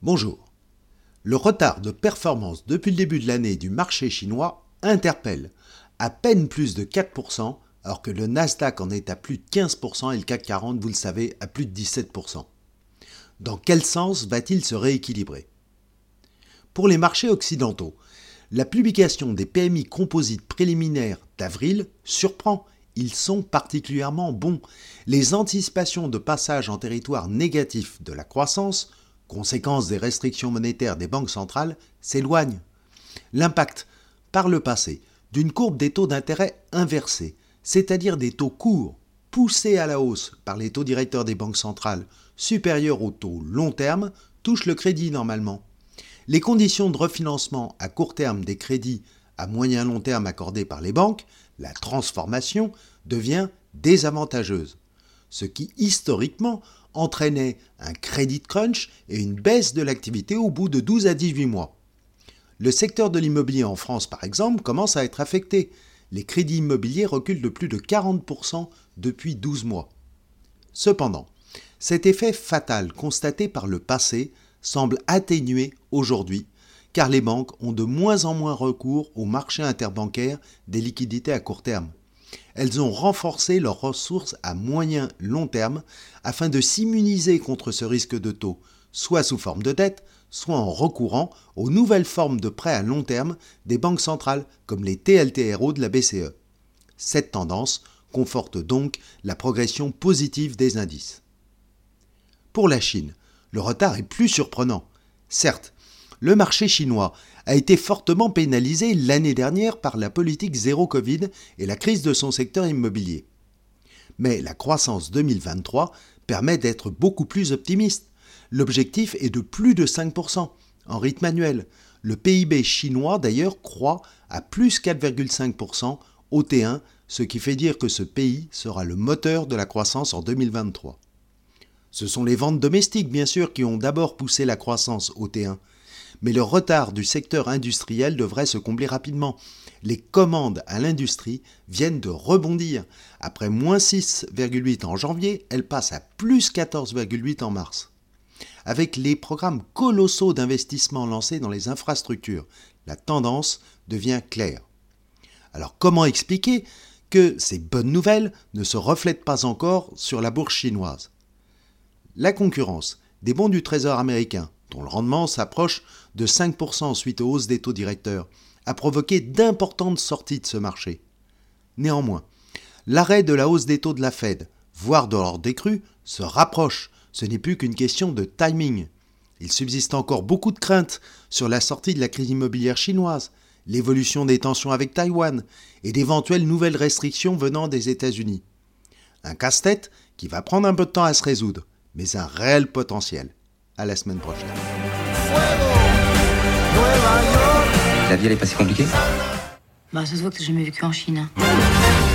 Bonjour. Le retard de performance depuis le début de l'année du marché chinois interpelle. À peine plus de 4%, alors que le Nasdaq en est à plus de 15% et le CAC 40, vous le savez, à plus de 17%. Dans quel sens va-t-il se rééquilibrer? Pour les marchés occidentaux, la publication des PMI composites préliminaires d'avril surprend. Ils sont particulièrement bons. Les anticipations de passage en territoire négatif de la croissance, conséquence des restrictions monétaires des banques centrales, s'éloignent. L'impact, par le passé, d'une courbe des taux d'intérêt inversée, c'est-à-dire des taux courts poussés à la hausse par les taux directeurs des banques centrales supérieurs aux taux long terme, touche le crédit normalement. Les conditions de refinancement à court terme des crédits à moyen long terme accordés par les banques, la transformation, devient désavantageuse, ce qui historiquement entraînait un crédit crunch et une baisse de l'activité au bout de 12 à 18 mois. Le secteur de l'immobilier en France, par exemple, commence à être affecté, les crédits immobiliers reculent de plus de 40% depuis 12 mois. Cependant, cet effet fatal constaté par le passé semble atténué aujourd'hui, car les banques ont de moins en moins recours au marché interbancaire des liquidités à court terme. Elles ont renforcé leurs ressources à moyen long terme afin de s'immuniser contre ce risque de taux, soit sous forme de dette, soit en recourant aux nouvelles formes de prêts à long terme des banques centrales, comme les TLTRO de la BCE. Cette tendance conforte donc la progression positive des indices. Pour la Chine, le retard est plus surprenant. Certes, le marché chinois a été fortement pénalisé l'année dernière par la politique zéro Covid et la crise de son secteur immobilier. Mais la croissance 2023 permet d'être beaucoup plus optimiste. L'objectif est de plus de 5% en rythme annuel. Le PIB chinois d'ailleurs croît à plus 4,5% au T1, ce qui fait dire que ce pays sera le moteur de la croissance en 2023. Ce sont les ventes domestiques bien sûr qui ont d'abord poussé la croissance au T1, mais le retard du secteur industriel devrait se combler rapidement. Les commandes à l'industrie viennent de rebondir. Après moins 6,8 en janvier, elles passent à plus 14,8 en mars avec les programmes colossaux d'investissement lancés dans les infrastructures, la tendance devient claire. Alors comment expliquer que ces bonnes nouvelles ne se reflètent pas encore sur la bourse chinoise? La concurrence des bons du Trésor américain, dont le rendement s'approche de 5% suite aux hausses des taux directeurs, a provoqué d'importantes sorties de ce marché. Néanmoins, l'arrêt de la hausse des taux de la Fed, voire de leur décrue, se rapproche ce n'est plus qu'une question de timing. Il subsiste encore beaucoup de craintes sur la sortie de la crise immobilière chinoise, l'évolution des tensions avec Taïwan et d'éventuelles nouvelles restrictions venant des États-Unis. Un casse-tête qui va prendre un peu de temps à se résoudre, mais un réel potentiel. À la semaine prochaine. La vie, elle est pas si compliquée? Bah, ça se voit que t'as jamais vécu en Chine. hein.